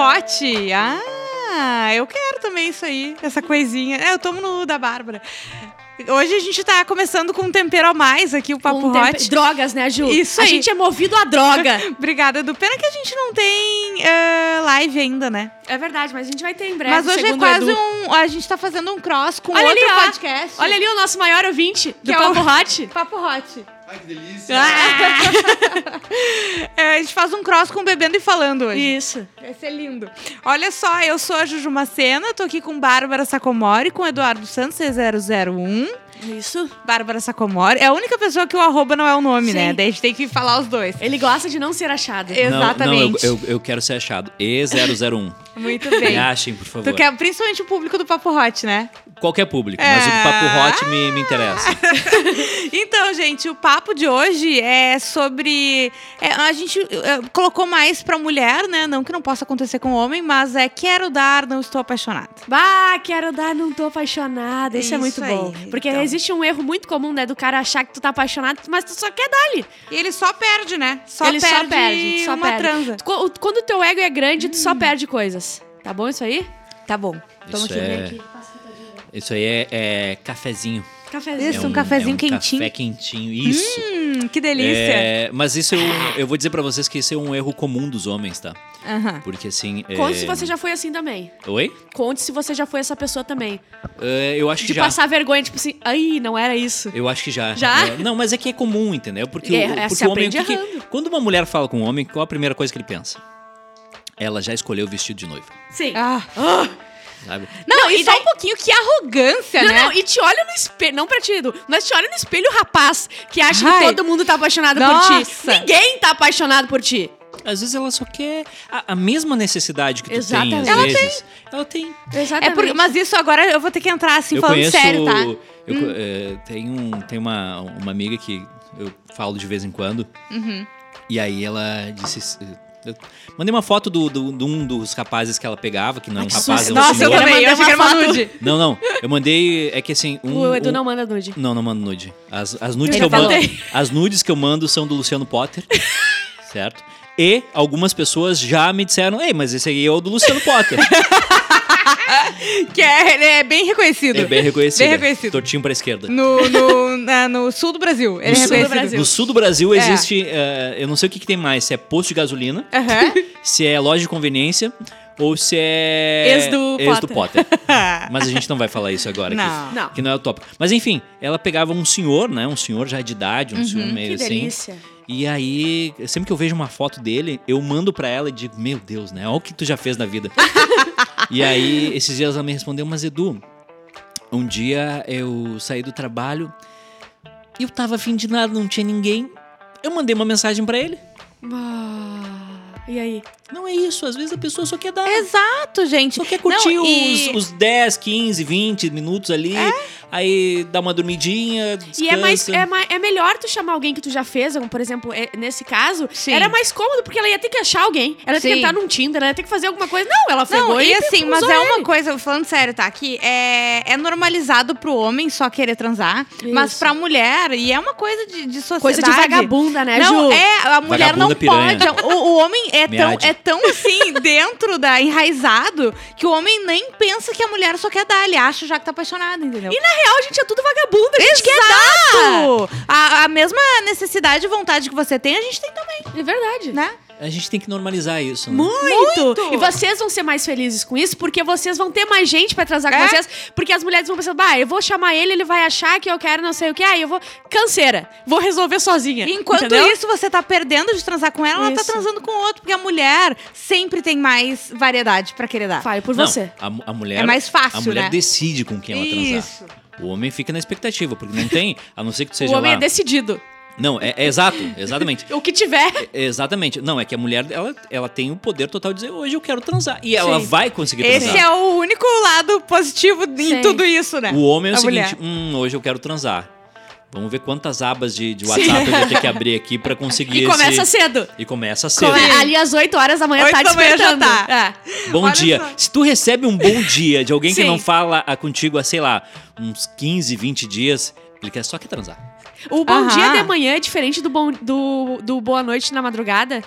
hot. Ah, eu quero também isso aí, essa coisinha. É, eu tomo no da Bárbara. Hoje a gente tá começando com um tempero a mais aqui, o Papo Um tempe- Hot. Drogas, né, Ju? Isso A aí. gente é movido a droga. Obrigada, Edu. Pena que a gente não tem eh, live ainda, né? é verdade, mas a gente vai ter em breve. Mas hoje é quase um. A gente tá fazendo um cross com Olha outro ali, podcast. Olha ali o nosso maior ouvinte do é Papo Hot. Papo Hot. Ai, que delícia. É, a gente faz um cross com Bebendo e Falando hoje. Isso. Vai ser lindo. Olha só, eu sou a Juju Macena, tô aqui com Bárbara Sacomori, com Eduardo Santos, 001. Isso. Bárbara Sacomori. É a única pessoa que o arroba não é o nome, Sim. né? Daí a gente tem que falar os dois. Ele gosta de não ser achado. Eu- Exatamente. Não, não eu, eu, eu quero ser achado. E001. Muito Me bem. achem, por favor. Tu quer principalmente o público do Papo Hot, né? Qualquer público, mas o do Papo Hot me, me interessa. Então, gente, o papo de hoje é sobre. é, a gente é, colocou mais pra mulher, né? Não que não possa acontecer com homem, mas é quero dar, não estou apaixonada. Bah, quero dar, não tô apaixonada. Isso, é Isso muito aí, bom. Porque então. existe um erro muito comum, né? Do cara achar que tu tá apaixonado, mas tu só quer dar-lhe. E ele só perde, né? Só Ele perde só perde, só uma perde. transa. Quando o teu ego é grande, tu só perde coisas. Tá bom isso aí? Tá bom. Toma Isso aqui, é- aqui. Isso aí é, é cafezinho. Cafezinho. Isso, é um cafezinho é um quentinho. Café quentinho, isso. Hum, que delícia. É, mas isso eu, eu vou dizer pra vocês que isso é um erro comum dos homens, tá? Aham. Porque assim. Conte é... se você já foi assim também. Oi? Conte se você já foi essa pessoa também. É, eu acho De que já. passar vergonha, tipo assim, ai, não era isso. Eu acho que já. Já? É, não, mas é que é comum, entendeu? Porque, É, o, é, porque se o homem. aprende o que que- errando. quando uma mulher fala com um homem, qual a primeira coisa que ele pensa? Ela já escolheu o vestido de noiva, Sim. Ah. sabe? Não, Não, e e só daí- um pouquinho, que arrogância, Não, né? não, e te olha no espelho, não pra ti, Edu, mas te olha no espelho rapaz, que acha Ai. que todo mundo tá apaixonado por Nossa. ti. Ninguém tá apaixonado por ti. Às vezes ela só quer a, a mesma necessidade que tu Exatamente. tem, às Ela vezes. Ela tem. Exatamente. É porque, mas isso agora eu vou ter que entrar assim, eu falando conheço. sério, tá? Eu, co- é, tem um, tem uma, uma amiga que eu falo de vez em quando. Uhum. E aí ela disse. Eu mandei uma foto do, do- de um dos rapazes que ela pegava, que não é um rapaz, é um Nossa, eu também, eu achei que era uma nude. Não, não. Eu mandei. É que assim. Um, o Edu um- não manda nude. Não, não mando nude. As, as nudes Ele que eu mando. As nudes que eu mando são do Luciano Potter. certo? E algumas pessoas já me disseram, ei, mas esse aí é o do Luciano Potter. Que é, ele é bem reconhecido. É bem reconhecido. Bem reconhecido. Tortinho pra esquerda. No, no, na- no sul do Brasil. Ele No é sul do. Brasil. No sul do Brasil É. existe, eh, eu não sei o que, que tem mais, se é posto de gasolina, se é loja de conveniência ou se é Ex do Potter. Mas a gente não vai falar isso agora aqui. Não. Não. Que não é o tópico. Mas enfim, ela pegava um senhor, né? Um senhor já de idade, um senhor meio Uhum, Que assim. delícia. E aí, sempre que eu vejo uma foto dele, eu mando pra ela e digo: Meu Deus, né? Olha o que tu já fez na vida. E aí, esses dias ela me respondeu: Mas Edu, um dia eu saí do trabalho e eu tava afim de nada, não tinha ninguém. Eu mandei uma mensagem pra ele. E aí? Não é isso, às vezes a pessoa só quer dar. Exato, gente. Só quer curtir Não, e- É? os, os 10, 15, 20 minutos ali, aí dá uma dormidinha, E é, mais, descansa. é, mai- é melhor tu chamar alguém que tu já fez, como, por exemplo, é- nesse caso, Sim. era mais cômodo, porque ela ia ter que achar alguém, ela ia ter Sim. que entrar num Tinder, ela ia ter que fazer alguma coisa. Não, ela pegou Não, e e assim, mas é uma ele. coisa, falando sério, tá? Que é, é normalizado pro homem só querer transar, mas Isso. pra mulher, e é uma coisa de, de sociedade. Coisa de vagabunda, né, Não, Ju? é, a mulher não Vagabunda piranha. pode. O, o homem é tão, é tão assim, dentro da enraizado, que o homem nem pensa que a mulher só quer dar, ele acha já que tá apaixonado, entendeu? E na real, a gente é tudo vagabunda, a gente quer Exato! A, a mesma necessidade e vontade que você tem, a gente tem também, dar. É verdade. né? A gente tem que normalizar isso, né? Muito. Muito. E vocês vão ser mais felizes com isso, porque vocês vão ter mais gente pra transar com É? vocês. Porque as mulheres vão pensar, bah, eu vou chamar ele, ele vai achar que eu quero não sei o que. Ah, eu vou. Canseira. Vou resolver sozinha. Enquanto Entendeu? isso, você tá perdendo de transar com ela, ela tá Isso. transando com outro, porque a mulher sempre tem mais variedade pra querer dar. Fale por Não, você. A, a mulher, É mais fácil, A mulher né? decide com quem ela transar. Isso. O homem fica na expectativa, porque não tem, a não ser que tu O seja homem lá. é decidido. Não, é, é exato, exatamente. O que tiver. É, Exatamente. Não, é que a mulher, ela, ela tem o poder total de dizer, hoje eu quero transar. E ela Sim. vai conseguir Esse transar. é o único lado positivo em Sim. tudo isso, né? O homem é o A seguinte, mulher. hum, hoje eu quero transar. Vamos ver quantas abas de, de WhatsApp eu vou ter que abrir aqui pra conseguir E esse... começa cedo. E começa cedo. Come- Ali às 8 horas da manhã Oito tá da manhã já tá. É. Bom Olha dia. só. Se tu recebe um bom dia de alguém que Sim. não fala contigo há, sei lá, uns 15, 20 dias, ele quer só que transar. O bom Aham. dia de manhã é diferente do, bom, do, do boa noite na madrugada.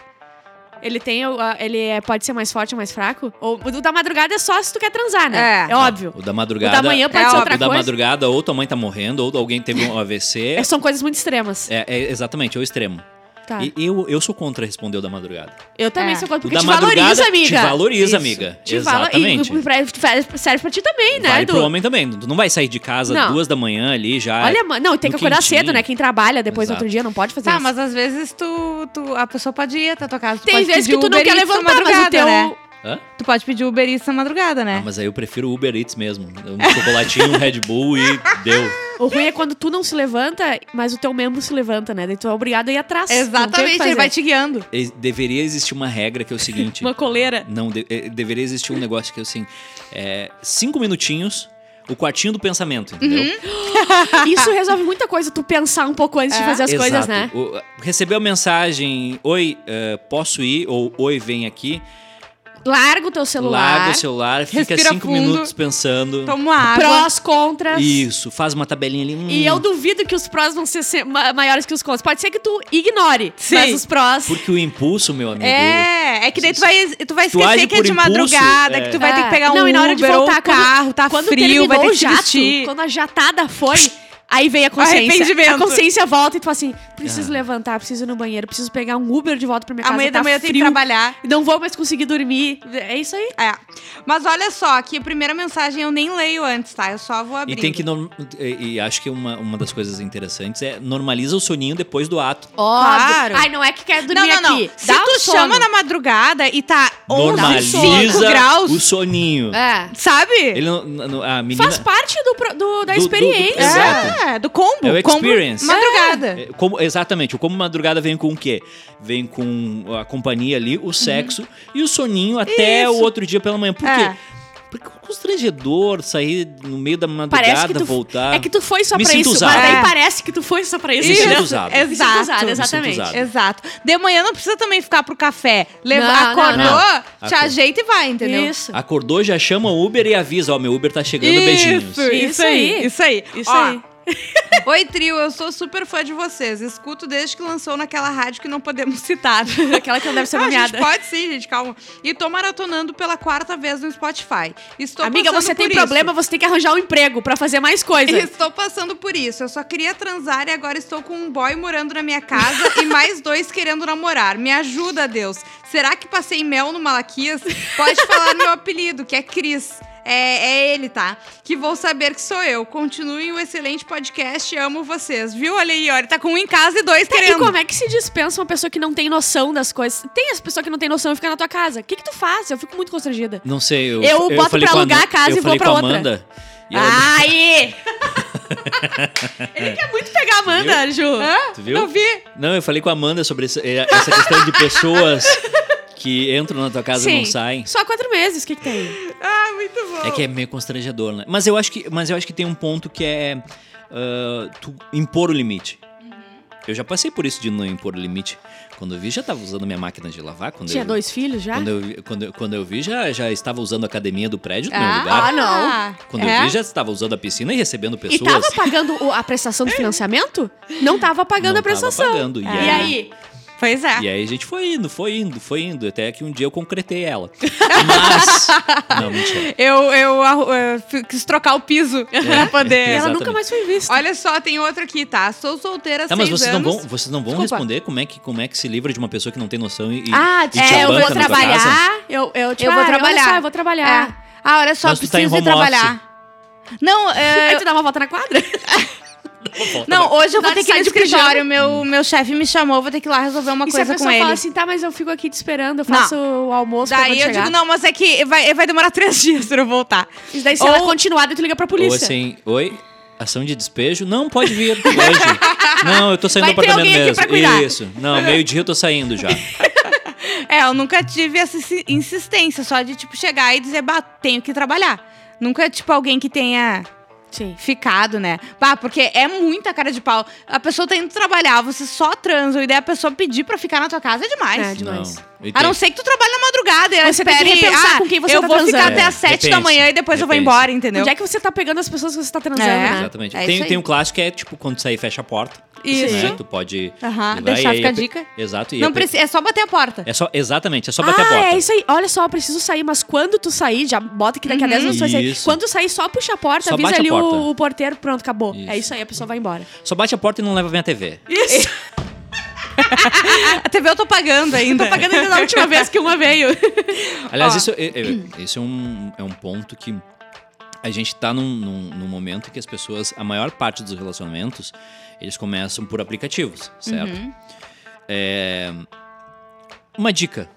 Ele tem. o- a- Ele é- pode ser mais forte ou mais fraco? Ou o da madrugada é só se tu quer transar, né? É. É, óbvio. O da madrugada. O da manhã pode é ser outra o da coisa. madrugada, ou tua mãe tá morrendo, ou alguém teve um AVC. É, São coisas muito extremas. É, é exatamente, é o extremo. Tá. E eu, eu sou contra responder o da madrugada. Eu também É. sou contra, porque te valoriza, amiga. te valoriza, Isso. amiga. Te vala- Exatamente. E, serve pra ti também, né, Vai Edu? pro homem também. Tu não vai sair de casa Não. duas da manhã ali já. Olha, não, tem que acordar quentinho. cedo, né? Quem trabalha depois do Exato. outro dia não pode fazer Tá, isso. mas às vezes tu, tu- a pessoa pode ir até a tua casa. Tu Tem vezes que tu não Uber quer levantar, mas o teu... né? Hã? Tu pode pedir Uber Eats na madrugada, né? Ah, mas aí eu prefiro o Uber Eats mesmo. Um chocolatinho, um Red Bull e deu. O ruim é quando tu não se levanta, mas o teu membro se levanta, né? Daí tu é obrigado a ir atrás. Exatamente, ele vai te guiando. E Deveria existir uma regra que é o seguinte. Uma coleira. Não, de- eh, deveria existir um negócio que é assim: é, cinco minutinhos, o quartinho do pensamento, entendeu? Isso resolve muita coisa, tu pensar um pouco antes de É. fazer as Exato. coisas, né? O- recebeu a mensagem: Oi, eh, posso ir? Ou Oi, vem aqui. Larga o teu celular. Larga o celular, fica cinco fundo. minutos pensando. Toma água. Prós, contras. Isso, faz uma tabelinha ali. hum, E eu duvido que os prós vão ser se- ma- maiores que os contras. Pode ser que tu ignore, Sim. mas os prós... Porque o impulso, meu amigo. É, é que daí tu vai, tu vai Tu esquecer que é de impulso, madrugada, é. que tu vai ter que pegar um Não, e na hora de Uber voltar, ou quando- carro, tá quando frio, vai terminou ter o que jato, vestir. quando a jatada foi, aí veio a consciência. A consciência volta e tu fala assim, preciso Ah. levantar, preciso ir no banheiro, preciso pegar um Uber de volta pra minha casa, Amanhã tá da manhã eu tenho que trabalhar. não vou mais conseguir dormir. É isso aí. É. Mas olha só, aqui a primeira mensagem eu nem leio antes, tá? Eu só vou abrir. E tem que. E, e acho que uma, uma das coisas interessantes é normaliza o soninho depois do ato. Claro. Ai, não é que quer dormir Não, não, não. aqui. Se Dá tu sono. chama na madrugada e tá 11, Normaliza 5 graus, o soninho. É. sabe? Ele não, não- a menina. Faz parte do, do- da Do- do- experiência. Exato. É, do combo. É o combo experience. Madrugada. É, como- exatamente, o como madrugada vem com o quê? Vem com a companhia ali, o sexo e o soninho até Uhum. Isso. o outro dia pela manhã. Por É. quê? Porque é constrangedor sair no meio da madrugada, tu, voltar. é que tu foi só Me pra sinto isso, usado. mas daí É. parece que tu foi só pra isso. Me sinto entendeu? usado. Exato. usado, Me exatamente. usado. Exato. De manhã não precisa também ficar pro café. Leva, Não, não, acordou, não. te Acor- ajeita e vai, entendeu? Isso. Acordou, já chama o Uber e avisa, ó, meu Uber tá chegando, beijinhos. Isso, isso, Isso aí. aí. Isso aí. Isso Ó, aí. Oi, trio, eu sou super fã de vocês. Escuto desde que lançou naquela rádio que não podemos citar. Aquela que não deve ser Ah, nomeada. pode sim, gente, calma. E tô maratonando pela quarta vez no Spotify. Estou Amiga, você tem por problema, isso. você tem que arranjar um emprego pra fazer mais coisa. Estou passando por isso. Eu só queria transar e agora estou com um boy morando na minha casa e mais dois querendo namorar. Me ajuda, Deus. Será que passei mel no Malaquias? Pode falar meu apelido, que é Cris. É, é ele, tá? Que vou saber que sou eu. Continuem o excelente podcast. Amo vocês. Viu? Olha aí, ó. Ele tá com um em casa e dois Tá, e querendo. como é que se dispensa uma pessoa que não tem noção das coisas? Tem as pessoas que não tem noção e fica na tua casa. O que que tu faz? Eu fico muito constrangida. Não sei, eu, Eu boto falei pra com a alugar Ana- a casa eu e vou pra com a outra. Amanda. E ela- Aí! Ele quer muito pegar a Amanda, Ju. tu viu? Não vi. Não, eu falei com a Amanda sobre essa, eh, essa questão de pessoas que entram na tua casa e não Sim. saem. Só quatro meses, o que que tem? Ah, muito bom. É que é meio constrangedor, né? Mas eu acho que, mas eu acho que tem um ponto que é ah, tu impor o limite. Uhum. Eu já passei por isso de não impor o limite. Quando eu vi, já tava usando minha máquina de lavar. Quando Tinha eu, dois filhos já? Quando eu, vi- quando, eu- quando eu vi, já, já estava usando a academia do prédio no meu Ah, lugar. ah, não. Quando É? eu vi, já estava usando a piscina e recebendo E pessoas. tava pagando o- a prestação do financiamento? Não tava pagando Não a prestação. Tava pagando. E, E aí, aí? Pois é. e aí a gente foi indo, foi indo, foi indo. Até que um dia eu concretei ela. Mas. não, mentira. Eu, eu, eu fi- quis trocar o piso pra poder. E ela nunca mais foi vista. Olha só, tem outro aqui, tá? Sou solteira Tá, mas vocês não, anos. vão, vocês não vão Desculpa. responder como é, que, como é que se livra de uma pessoa que não tem noção e, Ah, e te é, eu vou trabalhar. Eu, eu, Eu vou olha trabalhar. só, eu vou trabalhar. É. Ah, olha só, Mas tá preciso ir home office. trabalhar. Não, é, Aí tu dá uma volta na quadra? Não, hoje eu vou ter que ir no pijama. escritório. Meu, meu chefe me chamou, vou ter que ir lá resolver uma e se a coisa pessoa com ele. fala assim, tá, mas eu fico aqui te esperando, eu faço o almoço pra Daí eu chegar. digo, não, mas é que vai, vai demorar três dias pra eu voltar. E daí se Ou- ela continuar, daí tu liga pra Ou polícia. assim, oi, ação de despejo? Não, pode vir hoje. Não, eu tô saindo Vai do apartamento mesmo. Isso. Não, meio-dia eu tô saindo já. É, eu nunca tive essa insi- insistência, só de, tipo, chegar e dizer, bah, tenho que trabalhar. Nunca, tipo, alguém que tenha Sim. ficado, né? Bah, porque é muita cara de pau. A pessoa tá indo trabalhar, você só transa, e daí a pessoa pedir pra ficar na tua casa é demais. É, demais. Não. E A tem- não ser que tu trabalhe na madrugada e ela Você tem que espere, repensar ah, com quem você eu tá vou ficar transando. até É, às sete repense, da manhã e depois eu vou embora, entendeu? Onde é que você tá pegando as pessoas que você tá transando, É. né? Exatamente. É tem aí. tem um clássico que é tipo quando sair fecha a porta. Isso. Né? Tu pode. Aham, levar, deixar e aí ficar a pe- dica. Exato. E Não a pe- precisa, é só bater a porta. É só, exatamente, é só bater a ah, porta. é isso aí. Olha só, eu preciso sair, mas quando tu sair, já bota que daqui a 10 minutos tu vai sair. Isso. Quando tu sair, só puxa a porta, Só avisa bate a ali porta. O, porteiro, pronto, acabou. Isso. É isso aí, a pessoa vai embora. Só bate a porta e não leva bem a TV. Isso. A TV eu tô pagando ainda. Tô pagando ainda da última vez que uma veio. Aliás, Ó. isso, é, é- isso é, um, é um ponto que a gente tá num, num, num momento que as pessoas, a maior parte dos relacionamentos, eles começam por aplicativos, certo? Uhum. É, uma dica.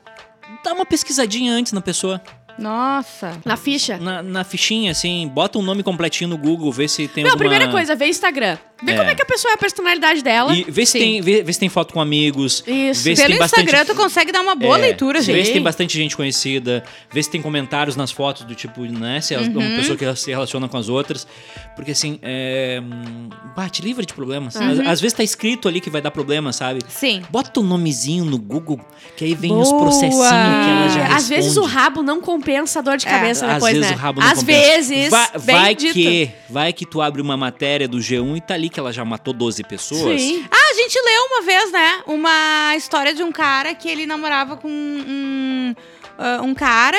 Dá uma pesquisadinha antes na pessoa. Nossa. Na ficha. Na, na fichinha, assim, bota um nome completinho no Google, vê se tem Não, a alguma... primeira coisa, vê Instagram. Vê É. como é que a pessoa é a personalidade dela. E vê se, Sim. tem, vê, vê se tem foto com amigos. Isso. Vê se Pelo tem bastante... Instagram tu consegue dar uma boa É, leitura, Vê gente. se tem bastante gente conhecida, vê se tem comentários nas fotos do tipo, né? Se é Uhum. uma pessoa que se relaciona com as outras. Porque assim, é. hum, Bate livre de problemas. Uhum. Às, às vezes tá escrito ali que vai dar problema, sabe? Sim. Bota o nomezinho no Google, que aí vem os Boa! processinhos que ela já É, Às vezes o responde. rabo não compensa a dor de É, cabeça Às depois, vezes né? o rabo não Às compensa. vezes, Vai, vai que, vai que tu abre uma matéria do G1 e tá ali que ela já matou 12 pessoas. Sim. Ah, a gente leu uma vez, né? Uma história de um cara que ele namorava com um, ah, um cara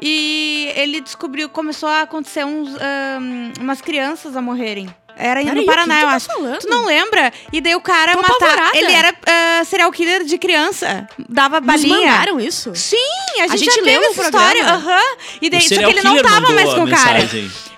e ele descobriu, começou a acontecer uns, ah, umas crianças a morrerem. Era Peraí, no o Paraná, que tu eu tá acho. falando? Tu não lembra? E daí o cara Tô matar. Ele era ah, serial killer de criança. Dava balinha. mandaram isso? Sim, a gente, gente já leu essa história. Aham. E daí, O só que ele não tava mais a com o cara.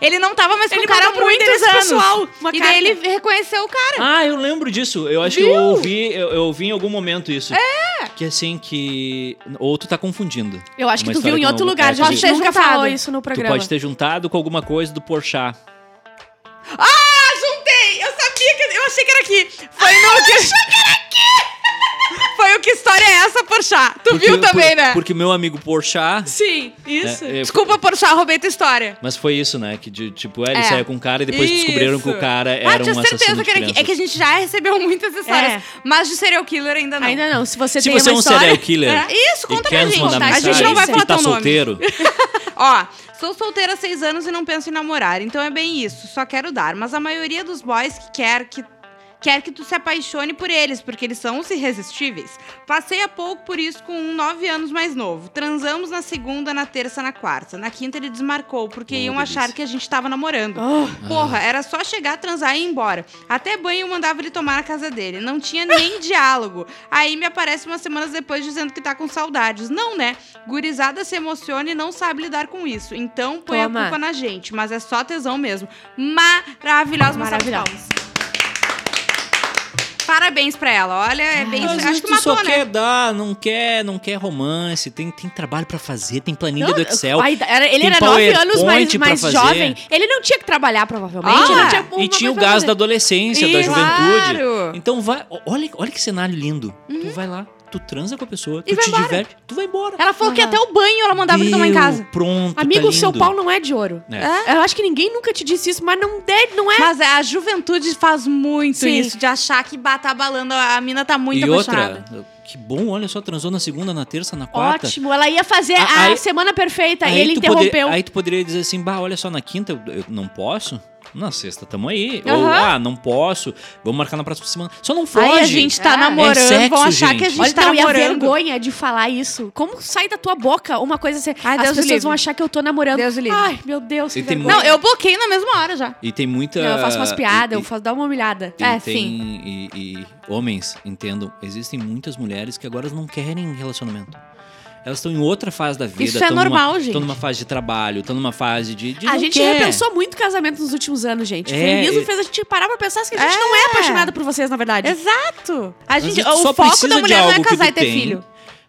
Ele não tava mais com Ele o cara pro muitos anos. pessoal, uma e carta. daí ele reconheceu o cara. Ah, eu lembro disso. Eu acho que eu ouvi, eu, eu ouvi em algum momento isso. É. Que assim, que. Ou tu tá confundindo. Eu acho que tu viu em outro lugar, já a tu gente viu. nunca Pode ter juntado. falou isso no Tu programa. pode ter juntado com alguma coisa do Porchat. Achei que era aqui. Foi no que. achei que era aqui! Foi o que história é essa, Porchat? Tu Porque- viu também, por- né? Porque o meu amigo Porchat. Sim, isso. é, é, Desculpa, Porchat, roubei tua história. Mas foi isso, né? Que de, tipo, é, ele É. saía com o cara e depois descobriram que o Isso. cara ah, era tinha um assassino certeza que era aqui. É que a gente já recebeu muitas histórias. É. Mas de serial killer ainda não. Ainda não. Se você Se tem você é um história... serial killer É, Isso, conta pra nos gente. mandar A mensagem gente não vai falar tá teu nome. solteiro, Ó, sou solteira há seis anos e não penso em namorar, então é bem isso, só quero dar. Mas a maioria dos boys que quer que. Quer que tu se apaixone por eles, porque eles são os irresistíveis. Passei há pouco por isso com um nove anos mais novo. Transamos na segunda, na terça, na quarta. Na quinta ele desmarcou, porque Oh, iam achar que a gente tava namorando. Oh, Porra, era só chegar, transar e ir embora. Até banho eu mandava ele tomar na casa dele. Não tinha nem diálogo. Aí me aparece umas semanas depois dizendo que tá com saudades. Não, né? Gurizada se emociona e não sabe lidar com isso. Então põe Toma. a culpa na gente. Mas é só tesão mesmo. Maravilhosa, uma Parabéns pra ela. Olha, é bem. Às Acho vezes que tu só né? quer dar, não quer, não quer romance, tem, tem trabalho pra fazer, tem planilha do Excel. ai, era- ele tem era nove anos mais, PowerPoint pra mais fazer. jovem. Ele não tinha que trabalhar, provavelmente. Ah, não tinha uma E tinha o coisa pra gás fazer. da adolescência, da juventude. Claro. Então vai, olha, olha que cenário lindo. Tu vai lá, tu transa com a pessoa, tu E vai te embora. diverte, tu vai embora. Ela falou que Aham. até o banho ela mandava ele tomar em Deu, casa. Pronto, Amigo, tá o seu pau não é de ouro. É. Eu acho que ninguém nunca te disse isso, mas não, deve, não é. Mas é, a juventude faz muito Sim. isso, de achar que tá balando, a mina tá muito e apaixonada. outra, que bom, olha só, transou na segunda, na terça, na quarta. Ótimo, ela ia fazer A- a aí- semana perfeita e Aí ele tu interrompeu. poder- aí tu poderia dizer assim, bah, olha só, na quinta eu, eu não posso. Na sexta tamo aí. Ou, Aham. ah, não posso. Vamos marcar na próxima semana. Só não foge. Aí a gente tá É. namorando, É sexo, vão achar que a gente. gente Olha, tá não, e a namorando. vergonha de falar isso. Como sai da tua boca uma coisa assim? Ai, as Deus pessoas livre. vão achar que eu tô namorando. Deus livre. Ai, meu Deus, que vergonha. Não, eu bloqueio na mesma hora já. E tem muita. Não, eu faço umas piadas, e- eu faço dar uma humilhada. E É, tem, E, e homens, entendam, existem muitas mulheres que agora não querem relacionamento. Elas estão em outra fase da vida. Isso é tão numa- normal, gente. Estão numa fase de trabalho, estão numa fase de. de A gente quer. repensou muito casamento nos últimos anos, gente. O É, feminismo e- fez a gente parar pra pensar que a gente É. não é apaixonada por vocês, na verdade. Exato. A gente, vezes tu o foco da mulher não é casar e ter filho.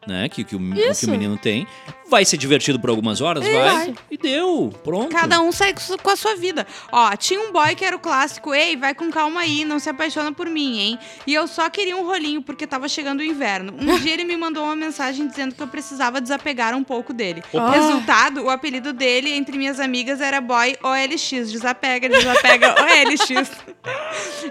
Né, que, que, o, o que o menino tem. Vai ser divertido por algumas horas, vai. Isso. E deu. Pronto. Cada um sai com a sua vida. Ó, tinha um boy que era o clássico, ei, vai com calma aí, não se apaixona por mim, hein? E eu só queria um rolinho porque tava chegando o inverno. Um dia ele me mandou uma mensagem dizendo que eu precisava desapegar um pouco dele. Opa. Resultado, o apelido dele entre minhas amigas era boy OLX, desapega, desapega OLX.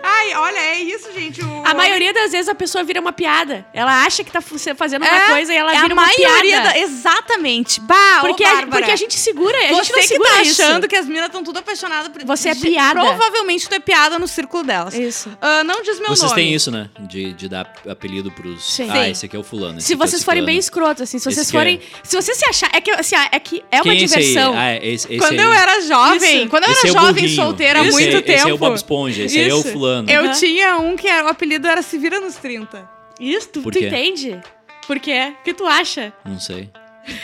Ai, Ai, olha, é isso, gente. o- A maioria das vezes a pessoa vira uma piada. Ela acha que tá fazendo uma É, coisa e ela é vira a uma maioria piada. da... Exatamente. Bah, Porque, ô, a, porque a gente segura, a gente Você não que segura tá isso. achando que as minas estão tudo apaixonadas por Você é piada. Provavelmente tu é piada no círculo delas. Isso. Ah, não diz meu Vocês nome. têm isso, né? De, de dar apelido pros. Sim. Ah, esse aqui é o fulano. esse Se é o vocês forem ciclano. bem escrotos, assim, se vocês Esse que é. forem. Se você se achar. É que, assim, ah, é que é uma Quem é esse aí? diversão. Ah, é esse, esse Quando aí. eu era jovem, Isso. quando eu Esse era é jovem, burrinho. solteira há esse muito aí- tempo. Esse é o Bob Esponja, esse aí é o Isso. fulano. Eu tinha um que era, o apelido era Se Vira nos 30. Isso, tu, entende? Por quê? O que tu acha? Não sei.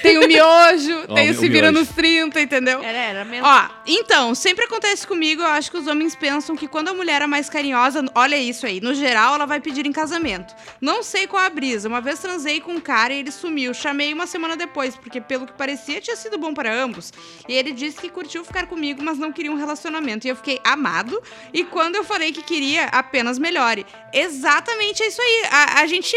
Tem o miojo, tem o Se Vira nos 30, entendeu? Era, era mesmo. Ó, então, sempre acontece comigo, eu acho que os homens pensam que quando a mulher é mais carinhosa, olha isso aí, no geral ela vai pedir em casamento. Não sei qual a brisa, uma vez transei com um cara e ele sumiu, chamei uma semana depois, porque pelo que parecia tinha sido bom para ambos. E ele disse que curtiu ficar comigo, mas não queria um relacionamento. E eu fiquei amado, e quando eu falei que queria, apenas melhore. Exatamente é isso aí. A, a gente,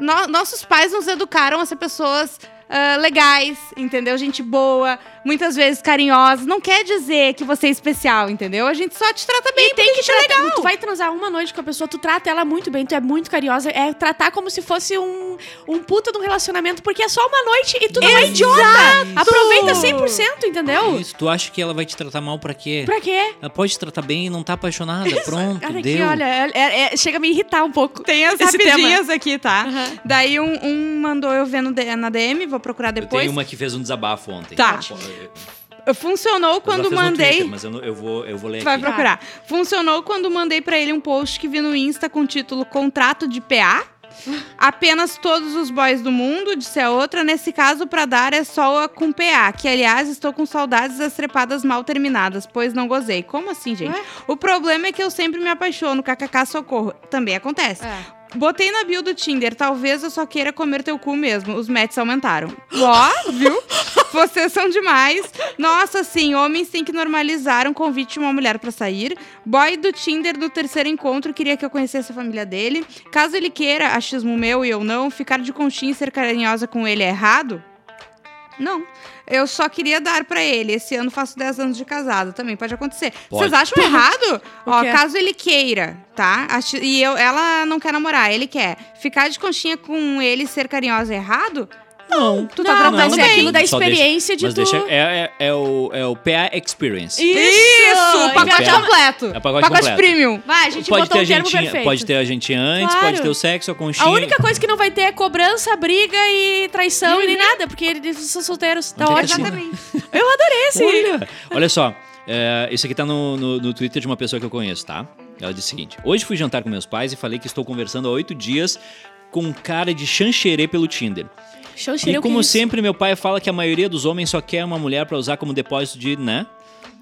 no- nossos pais nos educaram a ser pessoas ah, legais, entendeu? Gente boa, muitas vezes carinhosa. Não quer dizer que você é especial, entendeu? A gente só te trata bem E tem que gente é tratar, legal. Tu vai transar uma noite com a pessoa, tu trata ela muito bem, tu é muito carinhosa. É tratar como se fosse um, um puta de um relacionamento, porque é só uma noite e tu não é idiota. Aproveita 100%, entendeu? Isso, tu acha que ela vai te tratar mal pra quê? Pra quê? Ela pode te tratar bem e não tá apaixonada. Pronto, Olha aqui, deu. olha, é- é- é- chega a me irritar um pouco. Tem as Esse rapidinhas aqui, tá? Aham. Daí um, um mandou eu ver no na DM, vou procurar Eu depois. tenho uma que fez um desabafo ontem. Tá. Funcionou quando mandei. Twitter, mas eu, não- eu vou, eu vou ler Tu vai aqui. procurar. Funcionou quando mandei pra ele um post que vi no Insta com o título Contrato de PA. Apenas todos os boys do mundo, disse a outra. Nesse caso, pra dar é só a com PA, que aliás estou com saudades das trepadas mal terminadas, pois não gozei. Como assim, gente? Ué? O problema é que eu sempre me apaixono, kkk socorro. Também acontece. É. Botei na bio do Tinder, talvez eu só queira comer teu cu mesmo. Os matches aumentaram. Ó, viu? Vocês são demais. Nossa, sim, homens têm que normalizar um convite de uma mulher pra sair. Boy do Tinder no terceiro encontro queria que eu conhecesse a família dele. Caso ele queira, achismo meu e eu não, ficar de conchinha e ser carinhosa com ele é errado? Não. Eu só queria dar pra ele. Esse ano faço 10 anos de casado. Também pode acontecer. Vocês acham errado? O Ó, caso ele queira, tá? E eu, ela não quer namorar, ele quer. Ficar de conchinha com ele e ser carinhosa é errado? Não. Tu tá não, tratando é aquilo da experiência de Mas tu... deixa, é, é, é o, é o PA Experience. Isso! E Pacote viajar- completo. É pacote completo. premium. Vai, a gente pode botou ter, um termo agentinha, perfeito. pode ter a gentinha antes, Claro. pode ter o sexo, a conchinha. A única coisa que não vai ter é cobrança, briga e traição e nem nada, porque eles são solteiros. Tá ótimo. Exatamente. Eu adorei esse. Olha, olha só, é, isso aqui tá no, no, no Twitter de uma pessoa que eu conheço, tá? Ela disse o seguinte: Hoje fui jantar com meus pais e falei que estou conversando há oito dias com um cara de chancherê pelo Tinder. Show, E como é sempre, meu pai fala que a maioria dos homens só quer uma mulher pra usar como depósito de, né?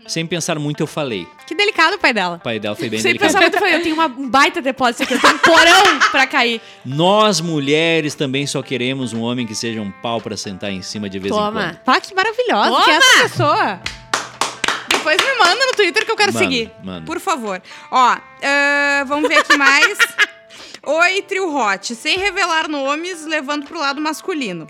Sem pensar muito, eu falei. Que delicado o pai dela. O pai dela foi bem Sem delicado. pensar muito, foi, eu tenho uma, um baita depósito aqui, eu tenho um porão pra cair. Nós, mulheres, também só queremos um homem que seja um pau pra sentar em cima de vez em Toma. quando. Pá, que maravilhosa Toma! que é essa pessoa. Depois me manda no Twitter que eu quero Manda, seguir. manda. Por favor. Ó, ah, vamos ver aqui mais. Oi, trio hot. Sem revelar nomes, levando pro lado masculino.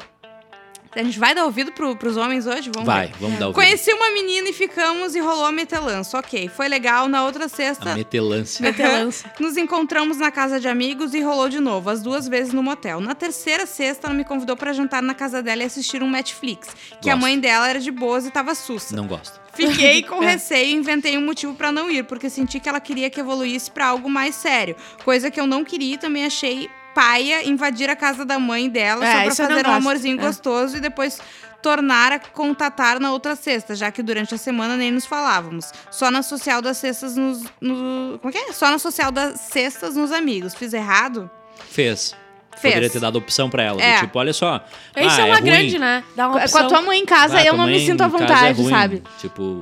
A gente vai dar ouvido pro, pros homens hoje? Vamos Vai, ver. vamos dar o Conheci uma menina e ficamos e rolou a metelança. Ok, foi legal. Na outra sexta, A metelância. Metelança. nos encontramos na casa de amigos e rolou de novo, as duas vezes no motel. Na terceira sexta, ela me convidou pra jantar na casa dela e assistir um Netflix, que a Gosto. mãe dela era de boas e tava sussa. Não gosto. Fiquei com receio e inventei um motivo pra não ir, porque senti que ela queria que evoluísse pra algo mais sério, coisa que eu não queria e também achei paia invadir a casa da mãe dela É, só pra fazer um amorzinho É. gostoso e depois tornar a contatar na outra sexta, já que durante a semana nem nos falávamos. Só na social das sextas nos, no- como é que é? Só na social das sextas nos amigos. Fiz errado? Fez. Fez. Poderia ter dado opção pra ela. do É. tipo, olha só. Isso ah, é uma ruim. grande, né? Dá uma Com a opção. tua mãe em casa, Ah, eu não me sinto à é vontade, ruim. sabe? Tipo,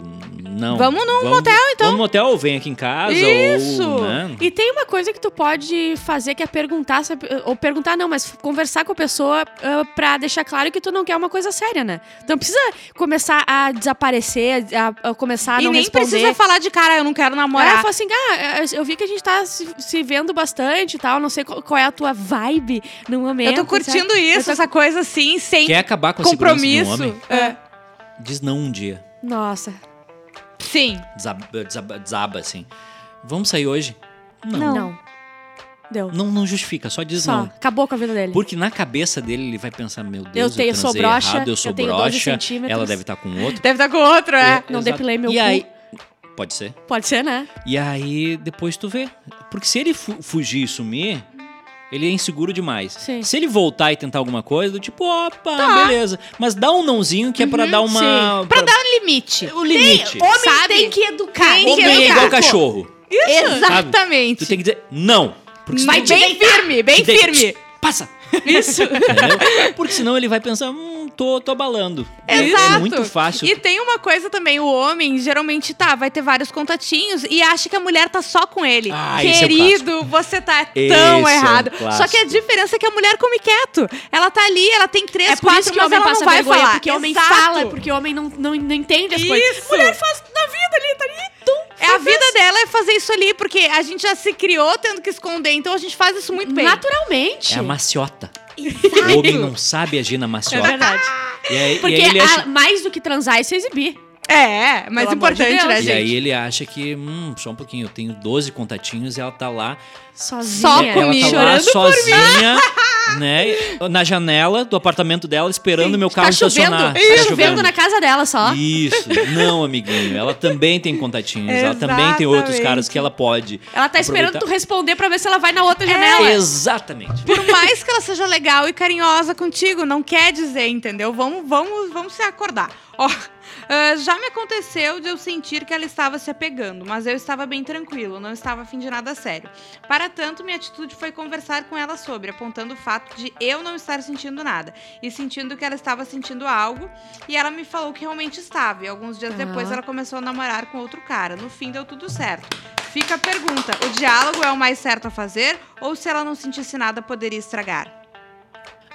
não. Vamos num motel, então. Vamos no motel ou vem aqui em casa. Isso! Ou, né? E tem uma coisa que tu pode fazer que é perguntar, ou perguntar não, mas conversar com a pessoa ah, pra deixar claro que tu não quer uma coisa séria, né? Tu não precisa começar a desaparecer, a, a começar a e não nem responder. precisa falar de cara, eu não quero É, namorar. fala assim, ah, eu vi que a gente tá se, se vendo bastante e tal, não sei qual, qual é a tua vibe no momento. eu tô curtindo sabe? isso, Eu tô- essa coisa assim, sem Quer acabar com um compromisso. homem? É. Diz não um dia. Nossa. Sim. Desaba, desaba, desaba, assim. Vamos sair hoje? Não. Não. Deu. Não, não justifica, só diz Só. não. Acabou com a vida dele. Porque na cabeça dele ele vai pensar, meu Deus, Eu tenho- sou transei broxa, errado, eu sou eu tenho 12 broxa, ela deve estar com outro. Deve estar com outro, é. Não Exato. depilei meu e cu. aí, pode ser. Pode ser, né? E aí depois tu vê. Porque se ele fu- fugir e sumir, ele é inseguro demais. Sim. Se ele voltar e tentar alguma coisa, do tipo, opa, beleza. Mas dá um nãozinho que é pra dar uma. sim. Pra dar um limite. o limite. Homem Sabe? tem que educar. Tem que Homem é educar. igual cachorro. Exatamente. Tu tem que dizer não. Porque Mas senão- bem firme, bem firme. Passa! Isso. Entendeu? Porque senão ele vai pensar, hum, tô, tô abalando. Exato. É muito fácil. E tem uma coisa também, o homem geralmente tá, vai ter vários contatinhos e acha que a mulher tá só com ele. Ah, esse é Querido, você tá Esse tão é o errado. clássico. só que a diferença é que a mulher come quieto. Ela tá ali, ela tem três, É por quatro, isso que o mas homem ela passa não vai vergonha, falar. porque o homem fala, porque o homem não, não, não entende as coisas. Isso. Mulher faz na vida ali, É a vida dela é fazer isso ali, porque a gente já se criou tendo que esconder, então a gente faz isso muito bem. Naturalmente. É a maciota. O homem não sabe agir na É maciota. verdade. E aí, Porque e aí ele acha. a- mais do que transar é se exibir. É, mais Pelo de importante, Deus. né, E gente? aí ele acha que, hum, só um pouquinho, eu tenho 12 contatinhos e ela tá lá. Sozinha. Só ela comigo. tá Chorando por sozinha, né? Na janela do apartamento dela, esperando meu carro Tá chovendo. estacionar. Tá chovendo na casa dela só. Isso. Não, amiguinho. Ela também tem contatinhos. Ela também tem outros caras que ela pode. Ela tá esperando aproveitar. tu responder pra ver se ela vai na outra janela. Exatamente. Por mais que ela seja legal e carinhosa contigo, não quer dizer, entendeu? Vamos, vamos, vamos se acordar. Ó, ah, já me aconteceu de eu sentir que ela estava se apegando, mas eu estava bem tranquilo, não estava afim de nada sério. Para tanto, minha atitude foi conversar com ela sobre, apontando o fato de eu não estar sentindo nada e sentindo que ela estava sentindo algo, e ela me falou que realmente estava. E alguns dias depois ela começou a namorar com outro cara. No fim deu tudo certo. Fica a pergunta: o diálogo é o mais certo a fazer ou se ela não sentisse nada poderia estragar?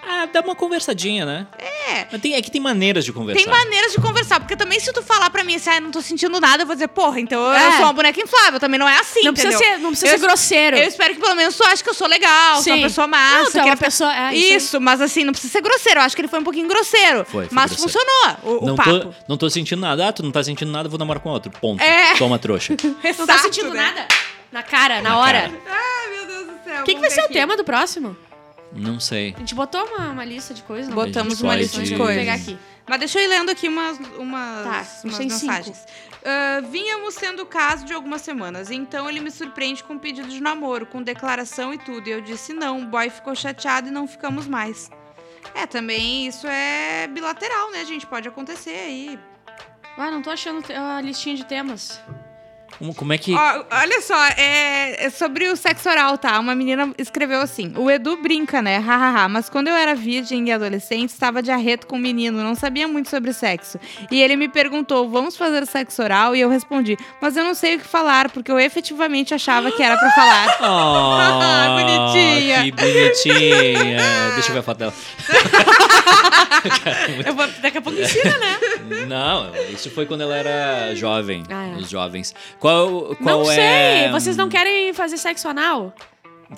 Ah, dá uma conversadinha, né? É. Mas tem, é que tem maneiras de conversar. Tem maneiras de conversar, porque também se tu falar pra mim assim, ah, eu não tô sentindo nada, eu vou dizer, porra, então eu É. sou uma boneca inflável, também não é assim, não precisa entendeu? ser, não precisa Eu- ser grosseiro. Eu espero que pelo menos tu ache que eu sou legal, sou uma Sim. pessoa Não, massa. tu é que uma pessoa. É, Isso, isso. mas assim, não precisa ser grosseiro. Eu acho que ele foi um pouquinho grosseiro. Foi, foi mas grosseiro. funcionou o, o Não papo. tô, não tô sentindo nada. Ah, tu não tá sentindo nada, vou namorar com outro. Ponto. É. Toma, trouxa. Não tá Exato, sentindo né? nada? Na cara, na, Na hora. cara. Ai, meu Deus do céu. O que, que vai ser o aqui. tema do próximo? Não sei. A gente botou uma, uma lista de coisas, não? Botamos uma lista de coisas. pegar aqui. Mas deixa eu ir lendo aqui umas, umas, Tá, umas mensagens. Ah, vínhamos tendo o caso de algumas semanas, então ele me surpreende com um pedido de namoro, com declaração e tudo. E eu disse não, o boy ficou chateado e não ficamos mais. É, também isso é bilateral, né, gente? Pode acontecer aí. Ah, não tô achando a listinha de temas. Como, como é que. Ó, olha só, é, é sobre o sexo oral, tá? Uma menina escreveu assim: O Edu brinca, né? Hahaha, mas quando eu era virgem e adolescente, estava de arreto com um menino, não sabia muito sobre sexo. E ele me perguntou: Vamos fazer sexo oral? E eu respondi: Mas eu não sei o que falar, porque eu efetivamente achava que era pra falar. Oh, Bonitinha. Que bonitinha. Deixa eu ver a foto dela. Eu vou, daqui a pouco ensina, né? Não, isso foi quando ela era jovem. Ah, é. Os jovens. Qual, qual não é. sei. Vocês não querem fazer sexo anal?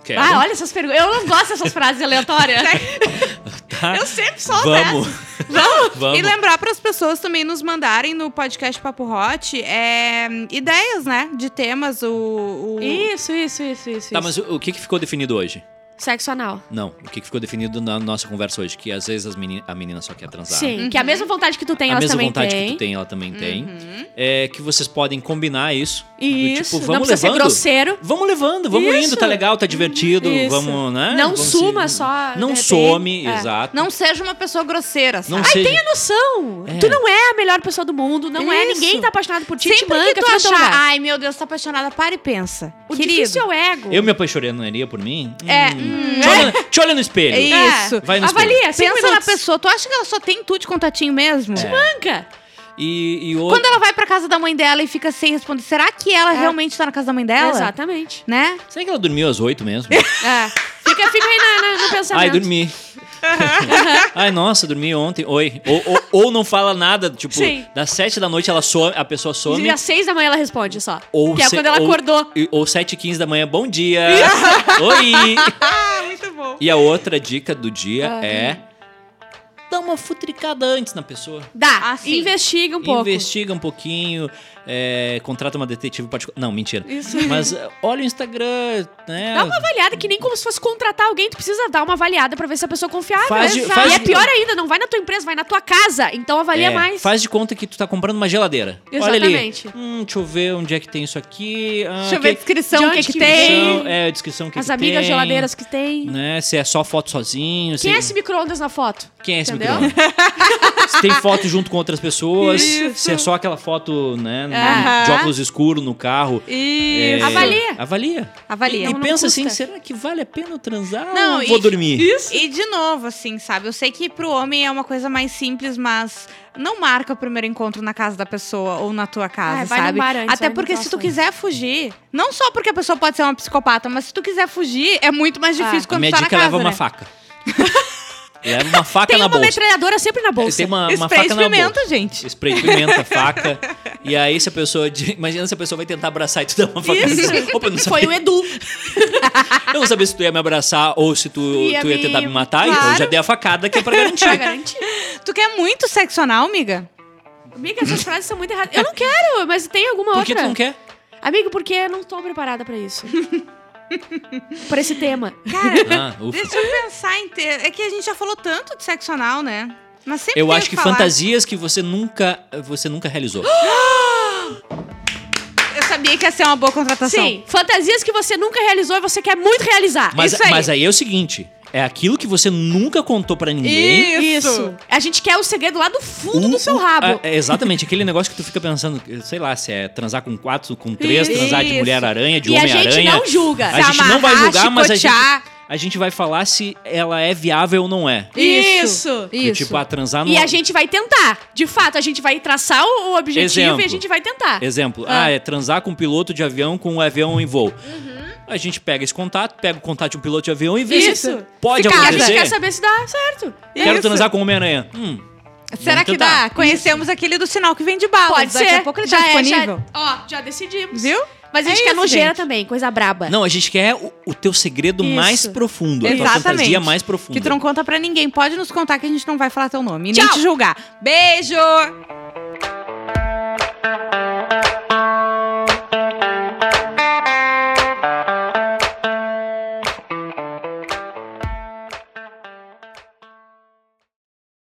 Quero. Ah, olha essas perguntas. Eu não gosto dessas frases aleatórias. Tá. Eu sempre solto Vamos. Vamos. Vamos. E lembrar para as pessoas também nos mandarem no podcast Papo Hot é, ideias, né? De temas. O, o- Isso, isso, isso, isso. Tá, isso. mas o, o que, que ficou definido hoje? Sexo anal. Não, o que, ficou definido na nossa conversa hoje? Que às vezes as meni- a menina só quer transar. Sim, que a mesma vontade que tu tem, A mesma também vontade têm. que tu tem, ela também tem. Uhum. É que vocês podem combinar isso. do Isso, tipo, não vamos precisa levando. ser grosseiro. Vamos levando, vamos Isso. indo, tá legal, tá divertido, Isso. vamos, né? Não Vamos suma só, Não some, É. exato. Não seja uma pessoa grosseira, sabe? Não seja... Tenha noção. É. Tu não é a melhor pessoa do mundo, não é. Isso. Ninguém tá apaixonado por ti, te Sempre manca, que tu achar, ai meu Deus, tá apaixonada, para e pensa. O Querido, difícil é o ego. Eu me apaixonaria por mim? É, Hum. Te, olha, te olha no espelho. É isso. Vai no Avalia, cinco pensa na pessoa. Tu acha que ela só tem tu de contatinho mesmo? É. Manca. E, e outro... Quando ela vai pra casa da mãe dela e fica sem responder, será que ela É. realmente tá na casa da mãe dela? Exatamente. Né? Será que ela dormiu às oito mesmo? É. Fica, fica aí na, na- no pensamento. Ai, dormi. Ai, nossa, dormi ontem. Oi. Ou, ou, ou não fala nada, tipo, Sim. das sete da noite ela some, a pessoa some. E às seis da manhã ela responde só. Ou que é se- quando ela ou- acordou. e- Ou sete e quinze da manhã, bom dia. Oi. Muito bom. E a outra dica do dia Ah. é dá uma futricada antes na pessoa. Dá. Ah, sim. Investiga um pouco. Investiga um pouquinho, é, contrata uma detetive particular. Não, mentira. Isso. Mas é, olha o Instagram, né? Dá uma avaliada, que nem como se fosse contratar alguém, tu precisa dar uma avaliada pra ver se a pessoa é confiável. Faz de- faz e é pior ainda, não vai na tua empresa, vai na tua casa. Então avalia É, mais. Faz de conta que tu tá comprando uma geladeira. Exatamente. Olha ali. Hum, deixa eu ver onde é que tem isso aqui. Ah, Deixa eu ver a que- descrição, de o que, que que tem. descrição, É, a descrição que As que amigas tem, geladeiras que tem. Né? Se é só foto sozinho. Quem se... é esse micro-ondas na foto? Quem é esse Entendeu? micro Se tem foto junto com outras pessoas. Isso. Se é só aquela foto, né? Aham. De óculos escuros no carro. Isso. É, Avalia. Avalia. Avalia. E, Não, não pensa assim, será que vale a pena eu transar Não, ou e- vou dormir? Isso. E de novo, assim, sabe? Eu sei que pro homem é uma coisa mais simples, mas não marca o primeiro encontro na casa da pessoa ou na tua casa, É, no sabe? antes, Até vai porque se tu quiser fugir, não só porque a pessoa pode ser uma psicopata, mas se tu quiser fugir, é muito mais Ah. difícil A quando minha tu tá dica na é casa, leva uma né? faca. leva uma faca Tem na uma bolsa. metralhadora sempre na bolsa. Tem uma, uma faca de na bolsa. pimenta, gente. Spray de pimenta, faca. E aí, se a pessoa. Imagina se a pessoa vai tentar abraçar e tu dá uma faca. Isso. Opa, eu não Foi sabia, o Edu. eu não sabia se tu ia me abraçar ou se tu, Ia tu ia me- tentar me matar. Então eu Claro. já dei a facada que é pra garantir. Pra garantir. Tu quer muito sexo anal, amiga? Amiga, essas frases são muito erradas. Eu não quero, mas tem alguma Por que outra. tu não quer? Amigo, porque eu não tô preparada pra isso. pra esse tema. Cara, Ah, deixa eu pensar em ter... É que a gente já falou tanto de sexo anal, né? Mas sempre Eu acho que falar. fantasias que você nunca, você nunca realizou. Eu sabia que ia ser uma boa contratação. Sim, fantasias que você nunca realizou e você quer muito realizar. Mas, Isso aí. mas aí é o seguinte: é aquilo que você nunca contou pra ninguém. Isso. A gente quer o segredo lá do fundo do seu rabo. é, é exatamente, aquele negócio que tu fica pensando, sei lá, se é transar com quatro, com três, transar de Isso. mulher-aranha, de e a homem-aranha. gente não julga. A gente não vai julgar, mas a gente. A gente vai falar se ela é viável ou não é. Isso. Isso. Tipo, a transar no. E a gente vai tentar. De fato, a gente vai traçar o o objetivo Exemplo. e a gente vai tentar. Exemplo, Ah. ah. é transar com um piloto de avião com um avião em voo. Uhum. A gente pega esse contato, pega o contato de um piloto de avião e vê Isso. se pode Se A gente acontecer. quer saber se dá certo. Quero Isso. transar com Homem-Aranha. Hum, Será que tentar. dá? Conhecemos aquele do sinal que vem de bala. Pode Daqui ser. a pouco ele já tá é, já- disponível. ó, já decidimos. Viu? Mas a é gente é quer isso, nojeira gente. também, coisa braba. Não, a gente quer o, o teu segredo isso. mais profundo, a tua fantasia mais profunda. Que tu não conta pra ninguém. Pode nos contar que a gente não vai falar teu nome e Tchau. nem te julgar. Beijo!